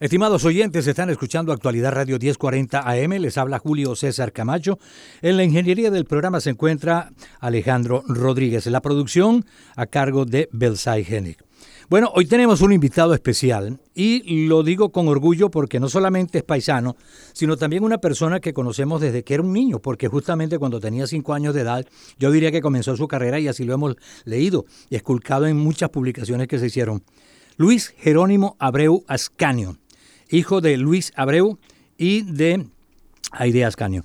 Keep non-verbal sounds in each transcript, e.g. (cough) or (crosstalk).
Estimados oyentes, están escuchando Actualidad Radio 1040 AM. Les habla Julio César Camacho. En la ingeniería del programa se encuentra Alejandro Rodríguez. La producción a cargo de Belsay Genic. Bueno, hoy tenemos un invitado especial y lo digo con orgullo porque no solamente es paisano, sino también una persona que conocemos desde que era un niño, porque justamente cuando tenía cinco años de edad, yo diría que comenzó su carrera y así lo hemos leído y esculcado en muchas publicaciones que se hicieron. Luis Jerónimo Abreu Ascanio hijo de Luis Abreu y de Aide Ascanio.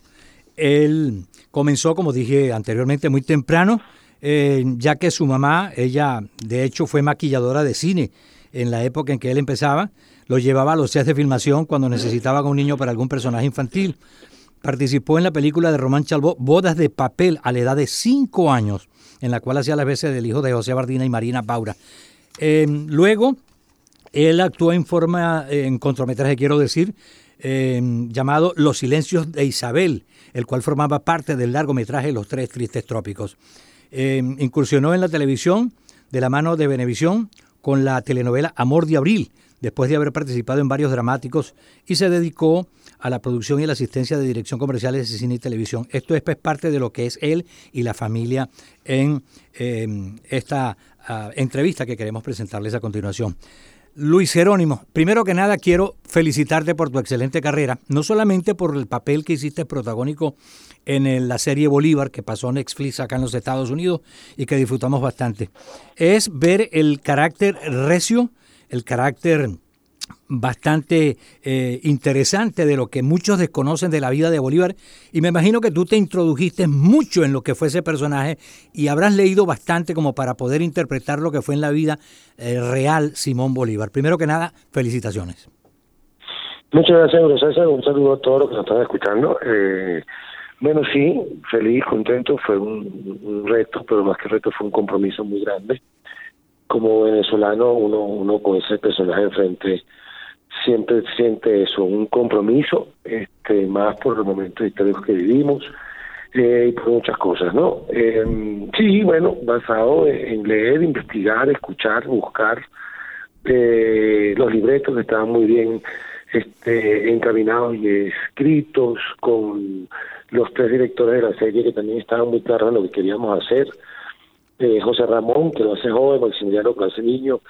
Él comenzó, como dije anteriormente, muy temprano, eh, ya que su mamá, ella de hecho fue maquilladora de cine en la época en que él empezaba, lo llevaba a los sets de filmación cuando necesitaba un niño para algún personaje infantil. Participó en la película de Román Chalbó, Bodas de Papel, a la edad de cinco años, en la cual hacía las veces del hijo de José Bardina y Marina Paura. Eh, luego él actuó en forma, en cortometraje, quiero decir, em, llamado Los Silencios de Isabel, el cual formaba parte del largometraje Los Tres Tristes Trópicos. Em, incursionó en la televisión de la mano de Venevisión con la telenovela Amor de Abril, después de haber participado en varios dramáticos y se dedicó a la producción y la asistencia de dirección comerciales de cine y televisión. Esto es pues, parte de lo que es él y la familia en em, esta ah, entrevista que queremos presentarles a continuación. Luis Jerónimo, primero que nada quiero felicitarte por tu excelente carrera, no solamente por el papel que hiciste protagónico en la serie Bolívar que pasó Netflix acá en los Estados Unidos y que disfrutamos bastante, es ver el carácter recio, el carácter bastante eh, interesante de lo que muchos desconocen de la vida de Bolívar y me imagino que tú te introdujiste mucho en lo que fue ese personaje y habrás leído bastante como para poder interpretar lo que fue en la vida eh, real Simón Bolívar. Primero que nada, felicitaciones. Muchas gracias, César. Un saludo a todos los que nos están escuchando. Eh, bueno, sí, feliz, contento. Fue un, un reto, pero más que reto fue un compromiso muy grande como venezolano uno uno con ese personaje enfrente siempre siente eso un compromiso este más por los momentos históricos que vivimos eh, y por muchas cosas no eh, sí bueno basado en leer investigar escuchar buscar eh, los libretos estaban muy bien este encaminados y escritos con los tres directores de la serie que también estaban muy claros en lo que queríamos hacer eh, José Ramón, que lo hace joven, Maximiliano, que lo hace niño.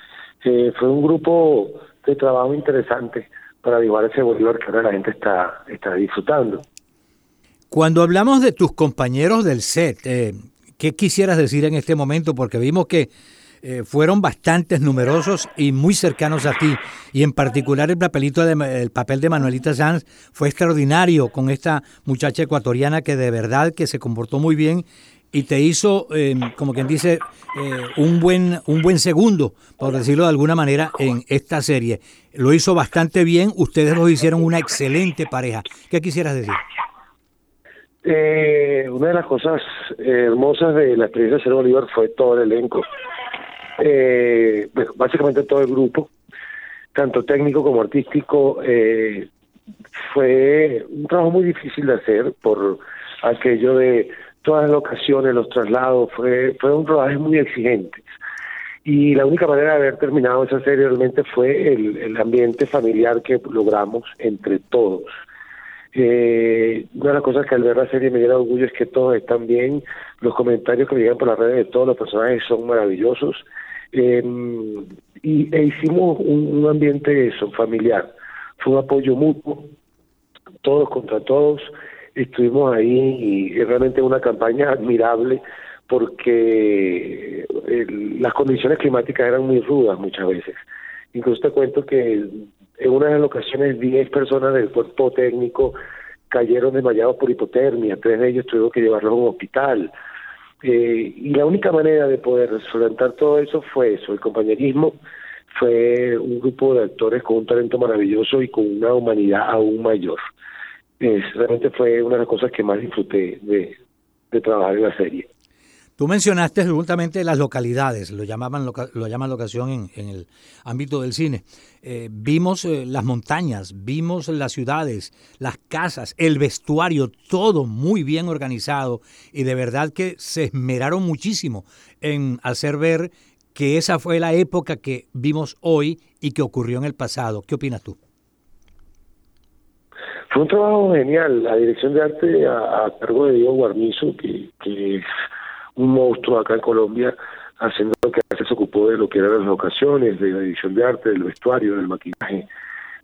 Eh, fue un grupo de trabajo interesante para dibujar ese Bolívar que ahora la gente está, está disfrutando. Cuando hablamos de tus compañeros del set, eh, ¿qué quisieras decir en este momento? Porque vimos que fueron bastantes numerosos y muy cercanos a ti. Y en particular el papelito de, el papel de Manuelita Sanz fue extraordinario con esta muchacha ecuatoriana que de verdad que se comportó muy bien y te hizo, em, como quien dice, eh, un, buen, un buen segundo, por decirlo de alguna manera, en esta serie. Lo hizo bastante bien, ustedes lo hicieron una excelente pareja. ¿Qué quisieras decir? Eh, una de las cosas hermosas de la experiencia de Ser Bolívar fue todo el elenco. Eh, básicamente todo el grupo, tanto técnico como artístico, fue un trabajo muy difícil de hacer por aquello de todas las locaciones, los traslados, fue, fue un rodaje muy exigente. Y la única manera de haber terminado esa serie realmente fue el, ambiente familiar que logramos entre todos. Eh, una de las cosas que al ver la serie me diera orgullo es que todos están bien, los comentarios que me llegan por las redes de todos los personajes son maravillosos. Eh, y e hicimos un, un ambiente eso, familiar. Fue un apoyo mutuo, todos contra todos estuvimos ahí y realmente una campaña admirable porque las condiciones climáticas eran muy rudas muchas veces. Incluso te cuento que en una de las ocasiones 10 personas del cuerpo técnico cayeron desmayados por hipotermia, tres de ellos tuvieron que llevarlos a un hospital. Eh, y la única manera de poder solventar todo eso fue eso, el compañerismo, fue un grupo de actores con un talento maravilloso y con una humanidad aún mayor realmente fue una de las cosas que más disfruté de, trabajar en la serie. Tú mencionaste justamente las localidades, lo llamaban lo llaman locación en, en el ámbito del cine. Eh, vimos eh, las montañas, vimos las ciudades, las casas, el vestuario, todo muy bien organizado y de verdad que se esmeraron muchísimo en hacer ver que esa fue la época que vimos hoy y que ocurrió en el pasado. ¿Qué opinas tú? Fue un trabajo genial. La dirección de arte a, cargo de Diego Guarnizo, que, que, es un monstruo acá en Colombia, haciendo lo que se ocupó de lo que eran las ocasiones, de la edición de arte, del vestuario, del maquillaje.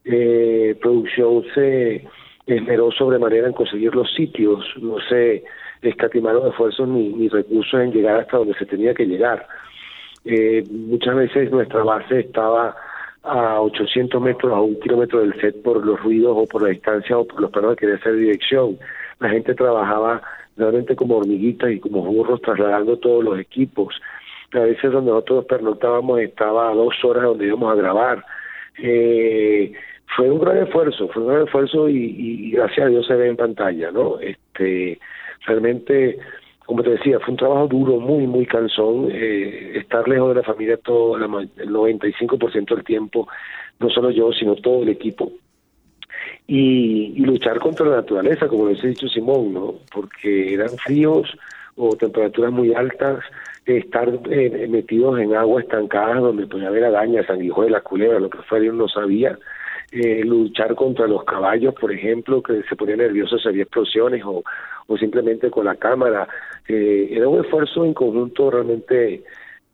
Eh, producción se esmeró sobremanera en conseguir los sitios, no se escatimaron esfuerzos ni, ni recursos en llegar hasta donde se tenía que llegar. Eh, muchas veces nuestra base estaba a 800 metros, a un kilómetro del set por los ruidos o por la distancia o por los planos que quería hacer dirección. La gente trabajaba realmente como hormiguitas y como burros trasladando todos los equipos. A veces donde nosotros pernoctábamos estaba a dos horas donde íbamos a grabar. Eh, fue un gran esfuerzo, fue un gran esfuerzo y, y, gracias a Dios se ve en pantalla, ¿no? Este, realmente como te decía, fue un trabajo duro, muy, muy cansón. Eh, estar lejos de la familia todo el 95% del tiempo, no solo yo, sino todo el equipo. Y, luchar contra la naturaleza, como les he dicho Simón, ¿no? Porque eran fríos o temperaturas muy altas, estar eh, metidos en agua estancada donde podía haber arañas, sanguijuelas, culebras, lo que fuera, yo no sabía. Eh, luchar contra los caballos, por ejemplo, que se ponían nerviosos si había explosiones o, o simplemente con la cámara. Eh, era un esfuerzo en conjunto realmente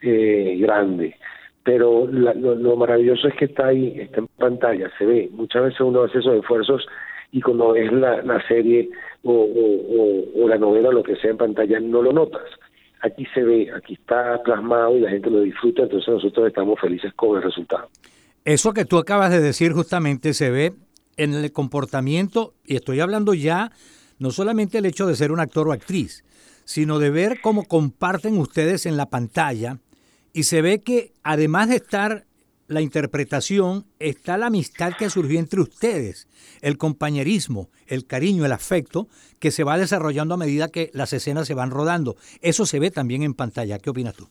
eh, grande. Pero lo, maravilloso es que está ahí, está en pantalla, se ve. Muchas veces uno hace esos esfuerzos y cuando es la, la serie o, o, o la novela o lo que sea en pantalla no lo notas. Aquí se ve, aquí está plasmado y la gente lo disfruta, entonces nosotros estamos felices con el resultado. Eso que tú acabas de decir justamente se ve en el comportamiento, y estoy hablando ya no solamente el hecho de ser un actor o actriz, sino de ver cómo comparten ustedes en la pantalla y se ve que además de estar la interpretación, está la amistad que surgió entre ustedes, el compañerismo, el cariño, el afecto que se va desarrollando a medida que las escenas se van rodando. Eso se ve también en pantalla. ¿Qué opinas tú?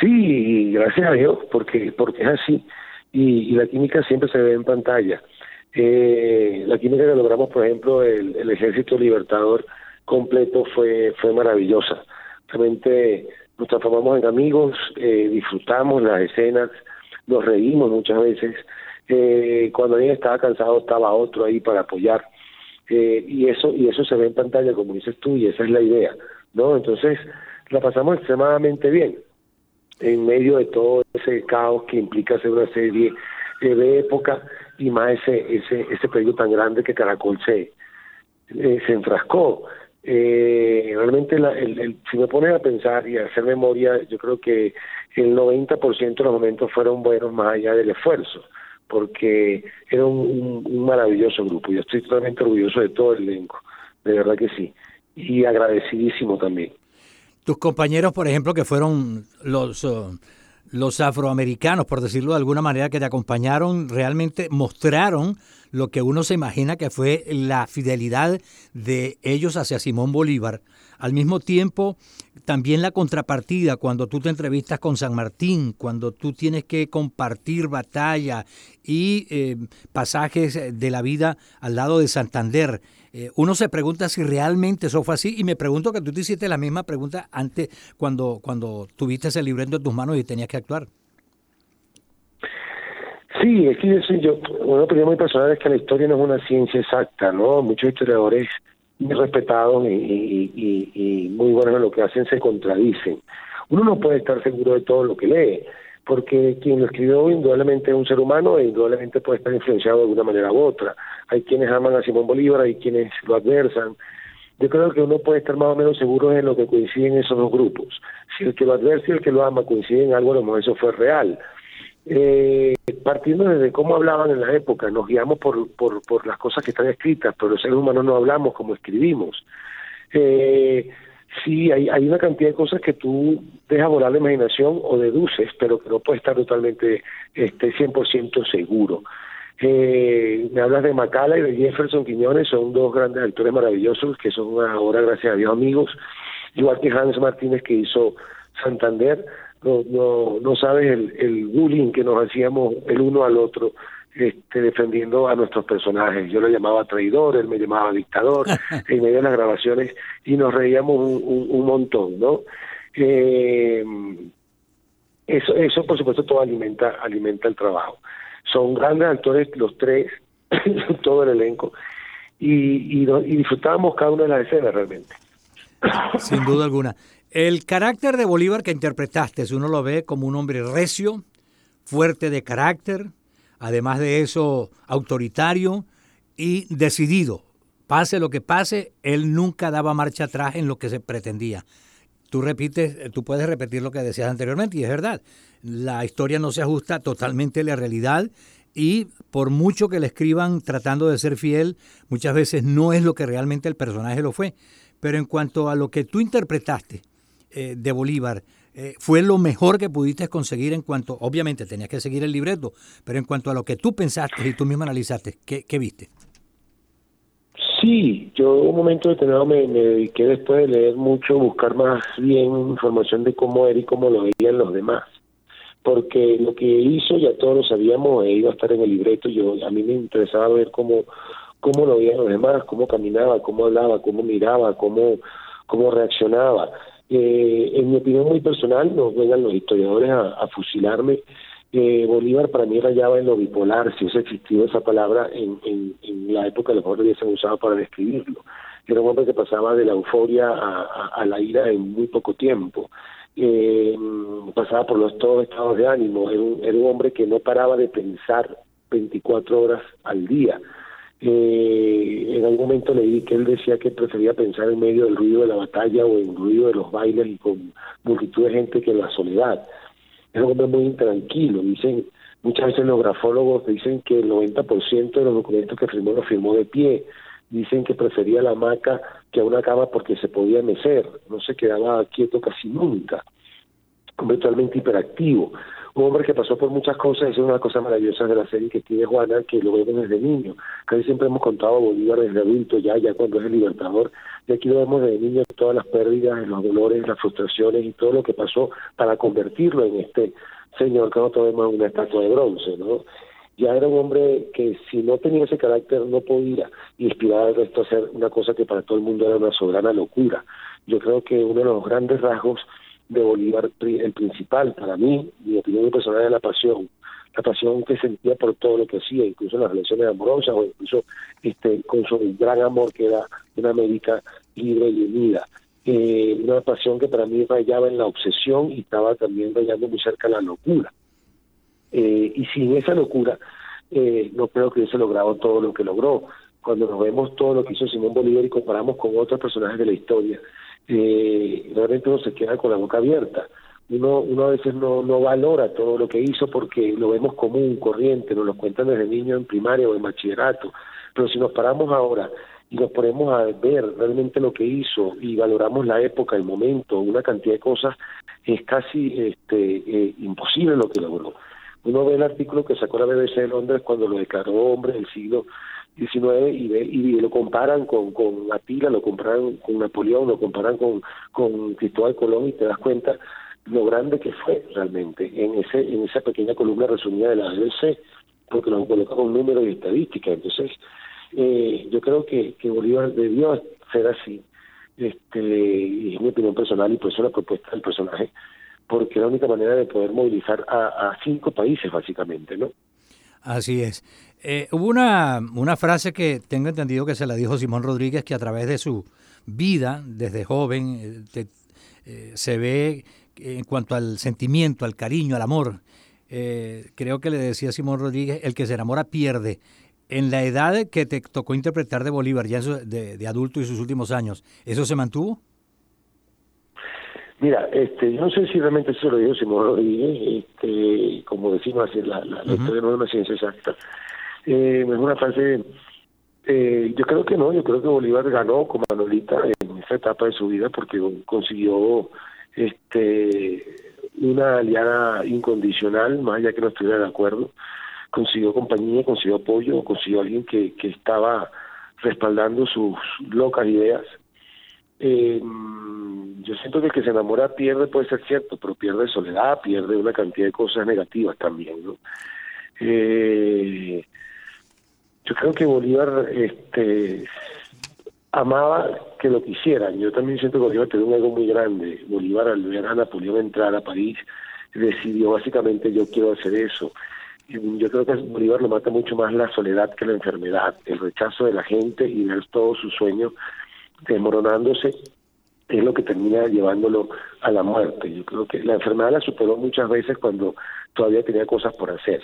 Sí, gracias a Dios, porque, porque es así. Y, la química siempre se ve en pantalla. Eh, la química que logramos, por ejemplo, el Ejército Libertador completo fue, fue maravillosa. Realmente nos transformamos en amigos, eh, disfrutamos las escenas, nos reímos muchas veces. Eh, cuando alguien estaba cansado estaba otro ahí para apoyar. Eh, y eso y eso se ve en pantalla, como dices tú, y esa es la idea. ¿no? Entonces la pasamos extremadamente bien en medio de todo ese caos que implica hacer una serie de época y más ese ese ese periodo tan grande que Caracol se se enfrascó eh, realmente la, el, si me pones a pensar y a hacer memoria yo creo que el 90% de los momentos fueron buenos más allá del esfuerzo porque era un, maravilloso grupo. Yo estoy totalmente orgulloso de todo el elenco de verdad que sí. Y agradecidísimo también. Tus compañeros por ejemplo que fueron los uh, los afroamericanos, por decirlo de alguna manera, que te acompañaron, realmente mostraron lo que uno se imagina que fue la fidelidad de ellos hacia Simón Bolívar. Al mismo tiempo, también la contrapartida, cuando tú te entrevistas con San Martín, cuando tú tienes que compartir batalla y eh, pasajes de la vida al lado de Santander. Eh, uno se pregunta si realmente eso fue así y me pregunto que tú te hiciste la misma pregunta antes cuando, cuando tuviste ese libreto en tus manos y tenías que actuar. Sí, es que yo, una opinión muy personal es que la historia no es una ciencia exacta, ¿no? Muchos historiadores muy respetados y, y, y muy buenos en lo que hacen se contradicen. Uno no puede estar seguro de todo lo que lee porque quien lo escribió indudablemente es un ser humano e indudablemente puede estar influenciado de alguna manera u otra. Hay quienes aman a Simón Bolívar, hay quienes lo adversan. Yo creo que uno puede estar más o menos seguro en lo que coinciden esos dos grupos. Si el que lo adversa y el que lo ama coinciden en algo, a lo mejor eso fue real. Eh, partiendo desde cómo hablaban en la época, nos guiamos por, por, por las cosas que están escritas, pero los seres humanos no hablamos como escribimos. Eh, sí hay, hay una cantidad de cosas que tú dejas volar la imaginación o deduces, pero que no puedes estar totalmente este 100% seguro. Eh, me hablas de Macala y de Jefferson Quiñones, son dos grandes actores maravillosos que son ahora, gracias a Dios, amigos, igual que Hans Martínez que hizo Santander. No, no, no sabes el, el bullying que nos hacíamos el uno al otro este, defendiendo a nuestros personajes. Yo lo llamaba traidor, él me llamaba dictador (laughs) en medio de las grabaciones y nos reíamos un, un, montón, ¿no? Eh, eso, eso por supuesto todo alimenta, alimenta el trabajo. Son grandes actores los tres, (clears throat) todo el elenco, y, y, disfrutábamos cada una de las escenas realmente. (coughs) Sin duda alguna. El carácter de Bolívar que interpretaste, uno lo ve como un hombre recio, fuerte de carácter, además de eso autoritario y decidido. Pase lo que pase, él nunca daba marcha atrás en lo que se pretendía. Tú repites, tú puedes repetir lo que decías anteriormente y es verdad. La historia no se ajusta totalmente a la realidad y por mucho que le escriban tratando de ser fiel, muchas veces no es lo que realmente el personaje lo fue. Pero en cuanto a lo que tú interpretaste eh, de Bolívar, eh, fue lo mejor que pudiste conseguir en cuanto, obviamente tenías que seguir el libreto, pero en cuanto a lo que tú pensaste y tú mismo analizaste, ¿qué, viste? Sí, yo un momento determinado me, me, dediqué después de leer mucho, buscar más bien información de cómo era y cómo lo veían los demás. Porque lo que hizo, ya todos lo sabíamos, e iba a estar en el libreto, yo a mí me interesaba ver cómo, cómo lo veían los demás, cómo caminaba, cómo hablaba, cómo miraba, cómo, cómo reaccionaba. Eh, en mi opinión muy personal, no vengan los historiadores a, fusilarme. Eh, Bolívar para mí rayaba en lo bipolar, si hubiese existido esa palabra en, en, la época, a lo mejor lo hubiesen usado para describirlo. Era un hombre que pasaba de la euforia a, la ira en muy poco tiempo. Eh, pasaba por los todos estados de ánimo. Era un, era un hombre que no paraba de pensar 24 horas al día. Eh, en algún momento leí que él decía que prefería pensar en medio del ruido de la batalla o en el ruido de los bailes y con multitud de gente que en la soledad. Es un hombre muy intranquilo. Dicen, muchas veces los grafólogos dicen que el 90% de los documentos que firmó los firmó de pie. Dicen que prefería la hamaca que a una cama porque se podía mecer. No se quedaba quieto casi nunca. Completamente hiperactivo un hombre que pasó por muchas cosas, es una cosas maravillosas de la serie que tiene Juana, que lo vemos desde niño. Casi siempre hemos contado a Bolívar desde adulto, ya, ya cuando es el libertador, y aquí lo vemos desde niño, todas las pérdidas, los dolores, las frustraciones y todo lo que pasó para convertirlo en este señor que nosotros vemos una estatua de bronce, ¿no? Ya era un hombre que si no tenía ese carácter no podía inspirar al resto a hacer una cosa que para todo el mundo era una soberana locura. Yo creo que uno de los grandes rasgos de Bolívar el principal para mí, mi opinión personal es la pasión, la pasión que sentía por todo lo que hacía, incluso en las relaciones amorosas o incluso este con su gran amor que era una América libre y unida. Eh, una pasión que para mí rayaba en la obsesión y estaba también rayando muy cerca la locura. Eh, y sin esa locura, eh, no creo que hubiese logrado todo lo que logró. Cuando nos vemos todo lo que hizo Simón Bolívar y comparamos con otros personajes de la historia, eh, realmente uno se queda con la boca abierta. Uno, uno a veces no, no valora todo lo que hizo porque lo vemos común, corriente, nos lo cuentan desde niño en primaria o en bachillerato, pero si nos paramos ahora y nos ponemos a ver realmente lo que hizo y valoramos la época, el momento, una cantidad de cosas, es casi este, eh, imposible lo que logró. Uno ve el artículo que sacó la BBC de Londres cuando lo declaró hombre del siglo 19 y, y lo comparan con, con lo comparan con Napoleón, lo comparan con, con Cristóbal Colón y te das cuenta lo grande que fue realmente en ese en esa pequeña columna resumida de la ABC, porque lo coloca con números y estadísticas. Entonces, eh, yo creo que, Bolívar debió ser así, este y es mi opinión personal y por eso la propuesta del personaje, porque es la única manera de poder movilizar a cinco países básicamente, ¿no? Así es. Eh, hubo una, una frase que tengo entendido que se la dijo Simón Rodríguez, que a través de su vida, desde joven, eh, eh, se ve en cuanto al sentimiento, al cariño, al amor. creo que le decía Simón Rodríguez, el que se enamora pierde. En la edad que te tocó interpretar de Bolívar, ya de, de adulto y sus últimos años, ¿eso se mantuvo? Mira, este, no sé si realmente eso lo dijo Simón Rodríguez, como decimos, la, la, la historia no es una ciencia exacta. Eh, es una frase, eh, yo creo que no, yo creo que Bolívar ganó con Manolita en esa etapa de su vida porque consiguió este una aliada incondicional, más allá que no estuviera de acuerdo, consiguió compañía, consiguió apoyo, consiguió alguien que, que estaba respaldando sus locas ideas. Eh, yo siento que el que se enamora pierde, puede ser cierto, pero pierde soledad, pierde una cantidad de cosas negativas también, ¿no? Eh, yo creo que Bolívar este, amaba que lo quisieran. Yo también siento que Bolívar tenía un ego muy grande. Bolívar al ver a Napoleón entrar a París decidió básicamente yo quiero hacer eso. Yo creo que Bolívar lo mata mucho más la soledad que la enfermedad, el rechazo de la gente y ver todos sus sueños desmoronándose es lo que termina llevándolo a la muerte. Yo creo que la enfermedad la superó muchas veces cuando todavía tenía cosas por hacer.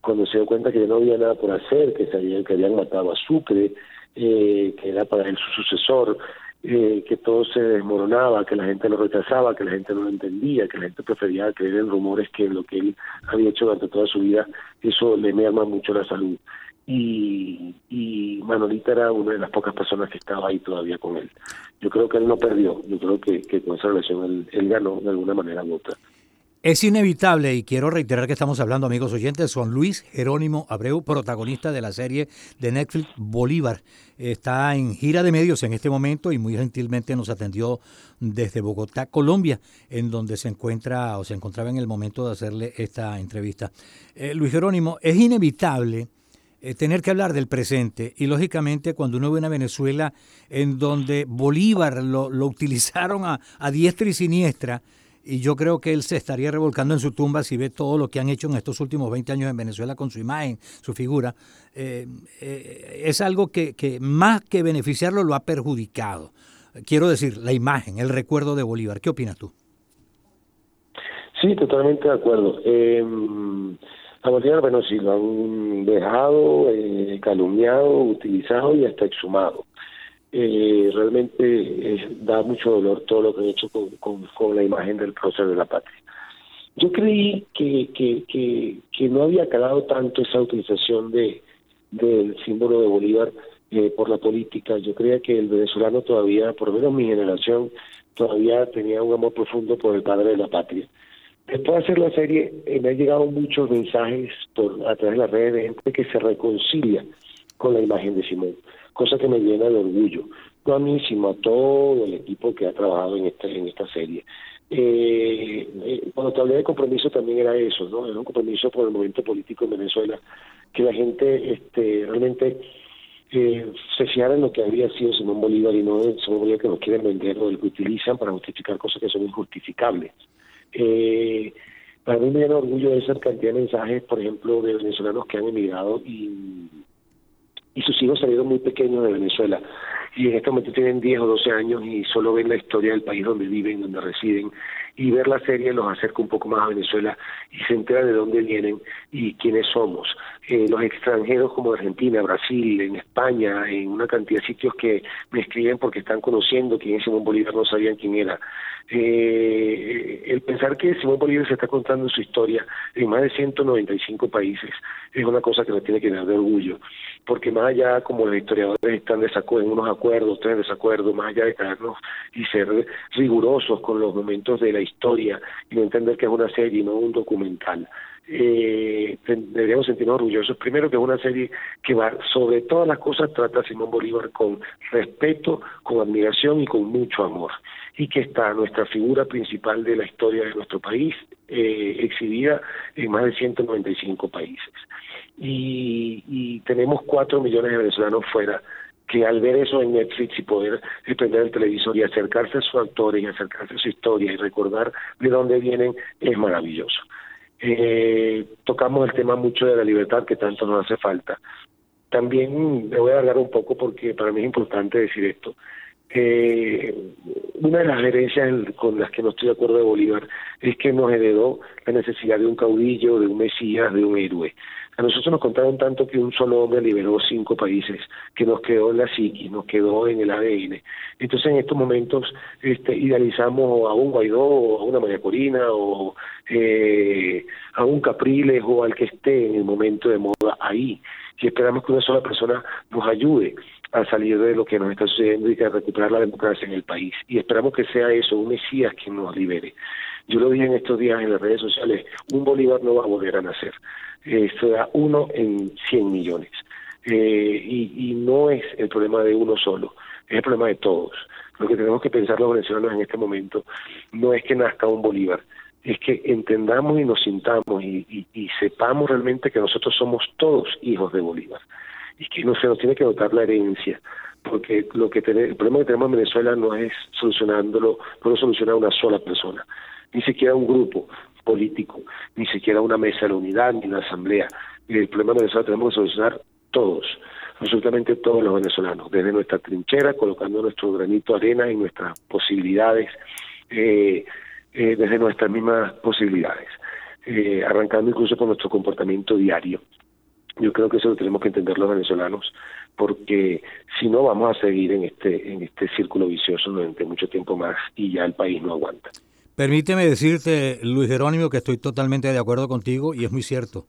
Cuando se dio cuenta que ya no había nada por hacer, que, se que habían matado a Sucre, eh, que era para él su sucesor, eh, que todo se desmoronaba, que la gente lo rechazaba, que la gente no lo entendía, que la gente prefería creer en rumores que lo que él había hecho durante toda su vida, eso le merma mucho la salud. Y, Manolita era una de las pocas personas que estaba ahí todavía con él. Yo creo que él no perdió, yo creo que, con esa relación él, él ganó de alguna manera u otra. Es inevitable, y quiero reiterar que estamos hablando, amigos oyentes, con Luis Jerónimo Abreu, protagonista de la serie de Netflix Bolívar. Está en gira de medios en este momento y muy gentilmente nos atendió desde Bogotá, Colombia, en donde se encuentra o se encontraba en el momento de hacerle esta entrevista. Eh, Luis Jerónimo, es inevitable eh, tener que hablar del presente y lógicamente cuando uno ve una Venezuela en donde Bolívar lo, lo utilizaron a, a diestra y siniestra, y yo creo que él se estaría revolcando en su tumba si ve todo lo que han hecho en estos últimos 20 años en Venezuela con su imagen, su figura. Eh, eh, es algo que, que, más que beneficiarlo lo ha perjudicado. Quiero decir, la imagen, el recuerdo de Bolívar. ¿Qué opinas tú? Sí, totalmente de acuerdo. Eh, a Bolívar, bueno, sí, lo han dejado, eh, calumniado, utilizado y hasta exhumado eh, realmente eh, da mucho dolor todo lo que han hecho con, con, la imagen del prócer de la patria. Yo creí que, que, que, que, no había calado tanto esa utilización de del símbolo de Bolívar eh, por la política. Yo creía que el venezolano todavía, por lo menos mi generación, todavía tenía un amor profundo por el padre de la patria. Después de hacer la serie, eh, me han llegado muchos mensajes por a través de las redes de gente que se reconcilia con la imagen de Simón cosa que me llena de orgullo. No a mí, sino a todo el equipo que ha trabajado en esta, en esta serie. Eh, eh, cuando te hablé de compromiso también era eso, ¿no? Era un compromiso por el momento político en Venezuela, que la gente este, realmente eh, se fijara en lo que había sido Simón Bolívar y no en Simón Bolívar que nos quieren vender o el que utilizan para justificar cosas que son injustificables. Eh, para mí me llena orgullo esa cantidad de mensajes, por ejemplo, de venezolanos que han emigrado y y sus hijos salieron muy pequeños de Venezuela y en este momento tienen 10 o 12 años y solo ven la historia del país donde viven, donde residen y ver la serie los acerca un poco más a Venezuela y se entera de dónde vienen y quiénes somos. Eh, los extranjeros como Argentina, Brasil, en España, en una cantidad de sitios que me escriben porque están conociendo quién es Simón Bolívar, no sabían quién era. Eh, el pensar que Simón Bolívar se está contando su historia en más de 195 países es una cosa que nos tiene que dar de orgullo, porque más allá como los historiadores están desacuerdo, en unos acuerdos, están en desacuerdo, más allá de caernos y ser rigurosos con los momentos de la historia y no entender que es una serie y no un documental eh, deberíamos sentirnos orgullosos. Primero que es una serie que va sobre todas las cosas trata a Simón Bolívar con respeto, con admiración y con mucho amor. Y que está nuestra figura principal de la historia de nuestro país eh, exhibida en más de 195 países. Y, y tenemos cuatro millones de venezolanos fuera que al ver eso en Netflix y poder prender el televisor y acercarse a sus actores y acercarse a su historia y recordar de dónde vienen es maravilloso. Eh, tocamos el tema mucho de la libertad que tanto nos hace falta. También me voy a hablar un poco porque para mí es importante decir esto. Eh, una de las herencias con las que no estoy de acuerdo de Bolívar es que nos heredó la necesidad de un caudillo, de un mesías, de un héroe. A nosotros nos contaron tanto que un solo hombre liberó cinco países, que nos quedó en la psiquis, nos quedó en el ADN. Entonces en estos momentos este, idealizamos a un Guaidó, o a una María Corina, o eh, a un Capriles, o al que esté en el momento de moda ahí. Y esperamos que una sola persona nos ayude a salir de lo que nos está sucediendo y a recuperar la democracia en el país. Y esperamos que sea eso, un Mesías quien nos libere. Yo lo dije en estos días en las redes sociales, un Bolívar no va a volver a nacer. Esto da uno en 100 millones. Eh, y, no es el problema de uno solo, es el problema de todos. Lo que tenemos que pensar los venezolanos en este momento no es que nazca un Bolívar, es que entendamos y nos sintamos y, sepamos realmente que nosotros somos todos hijos de Bolívar y que no se nos tiene que dotar la herencia porque lo que el problema que tenemos en Venezuela no es solucionándolo, no lo soluciona una sola persona, ni siquiera un grupo. político, ni siquiera una mesa de la unidad ni una asamblea. El problema de Venezuela tenemos que solucionar todos, absolutamente todos los venezolanos, desde nuestra trinchera, colocando nuestro granito de arena en nuestras posibilidades, eh, eh, desde nuestras mismas posibilidades, eh, arrancando incluso con nuestro comportamiento diario. Yo creo que eso lo tenemos que entender los venezolanos, porque si no vamos a seguir en este en este círculo vicioso durante mucho tiempo más y ya el país no aguanta. Permíteme decirte, Luis Jerónimo, que estoy totalmente de acuerdo contigo y es muy cierto.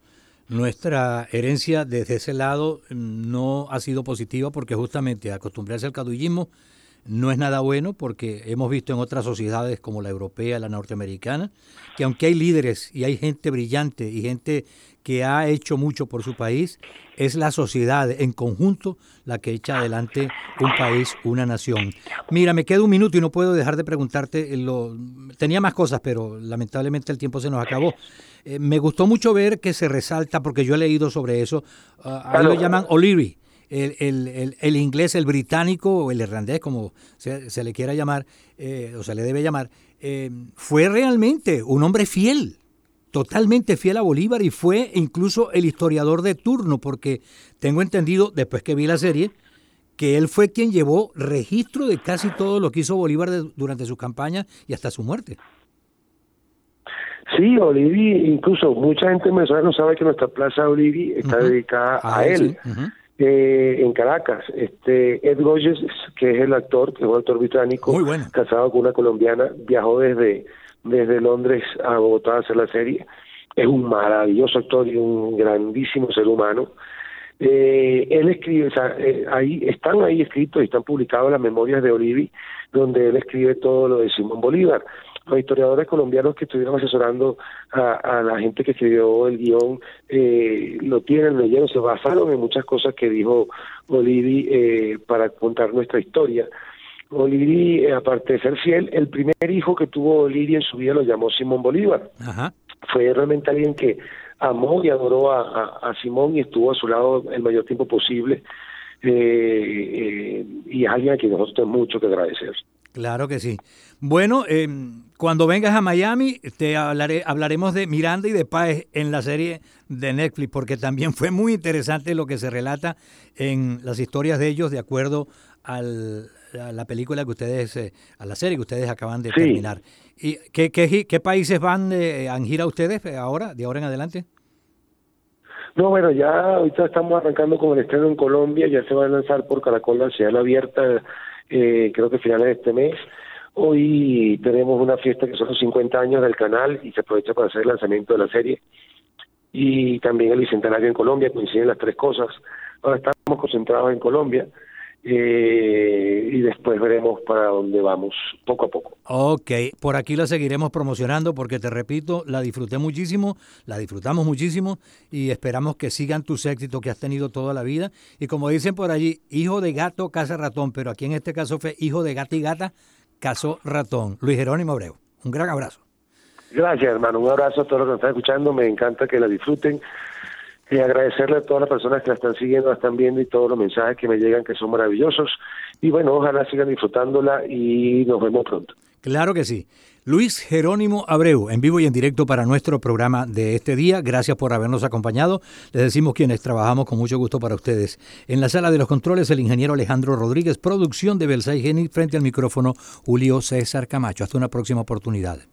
Nuestra herencia desde ese lado no ha sido positiva porque justamente acostumbrarse al cadullismo no es nada bueno porque hemos visto en otras sociedades como la europea, la norteamericana, que aunque hay líderes y hay gente brillante y gente que ha hecho mucho por su país, es la sociedad en conjunto la que echa adelante un país, una nación. Mira, me queda un minuto y no puedo dejar de preguntarte, lo, tenía más cosas, pero lamentablemente el tiempo se nos acabó. Eh, me gustó mucho ver que se resalta, porque yo he leído sobre eso, uh, lo llaman O'Leary, el, el, el, inglés, el británico o el irlandés, como se, se le quiera llamar, eh, o se le debe llamar, eh, fue realmente un hombre fiel, totalmente fiel a Bolívar y fue incluso el historiador de turno, porque tengo entendido, después que vi la serie, que él fue quien llevó registro de casi todo lo que hizo Bolívar durante su campaña y hasta su muerte. Sí, Olivi, incluso mucha gente en Venezuela no sabe que nuestra plaza Olivi está dedicada a, él. eh, en Caracas, este Ed Rogers, que es el actor, que es un actor británico, casado con una colombiana, viajó desde, desde Londres a Bogotá a hacer la serie. Es un maravilloso actor y un grandísimo ser humano. Eh, él escribe, eh, ahí están ahí escritos y están publicados las memorias de Olivi, donde él escribe todo lo de Simón Bolívar los historiadores colombianos que estuvieron asesorando a, la gente que escribió el guion eh, lo tienen, leyeron, se basaron en muchas cosas que dijo Oliri eh, para contar nuestra historia. Oliri, eh, aparte de ser fiel, el primer hijo que tuvo Oliri en su vida lo llamó Simón Bolívar. Fue realmente alguien que amó y adoró a, Simón y estuvo a su lado el mayor tiempo posible. y es alguien a quien nosotros tenemos mucho que agradecer. Claro que sí. Bueno, eh, cuando vengas a Miami, te hablaré, hablaremos de Miranda y de Páez en la serie de Netflix, porque también fue muy interesante lo que se relata en las historias de ellos de acuerdo al, a la película que ustedes, eh, a la serie que ustedes acaban de terminar. ¿Y qué, qué, qué países van de, a gira ustedes ahora, de ahora en adelante? No, bueno, ya ahorita estamos arrancando con el estreno en Colombia, ya se va a lanzar por Caracol la ciudad abierta eh, creo que finales de este mes. Hoy tenemos una fiesta que son los 50 años del canal y se aprovecha para hacer el lanzamiento de la serie. Y también el bicentenario en Colombia, coinciden las tres cosas. Ahora estamos concentrados en Colombia eh, y después veremos para dónde vamos poco a poco. Ok, por aquí la seguiremos promocionando porque te repito, la disfruté muchísimo, la disfrutamos muchísimo y esperamos que sigan tus éxitos que has tenido toda la vida. Y como dicen por allí, hijo de gato, casa ratón, pero aquí en este caso fue hijo de gata y gata, caso ratón. Luis Jerónimo Abreu, un gran abrazo. Gracias, hermano. Un abrazo a todos los que nos están escuchando. Me encanta que la disfruten y agradecerle a todas las personas que la están siguiendo, la están viendo y todos los mensajes que me llegan que son maravillosos. Y bueno, ojalá sigan disfrutándola y nos vemos pronto. Claro que sí. Luis Jerónimo Abreu, en vivo y en directo para nuestro programa de este día. Gracias por habernos acompañado. Les decimos quienes trabajamos con mucho gusto para ustedes. En la sala de los controles, el ingeniero Alejandro Rodríguez, producción de Belsay Geni, frente al micrófono Julio César Camacho. Hasta una próxima oportunidad.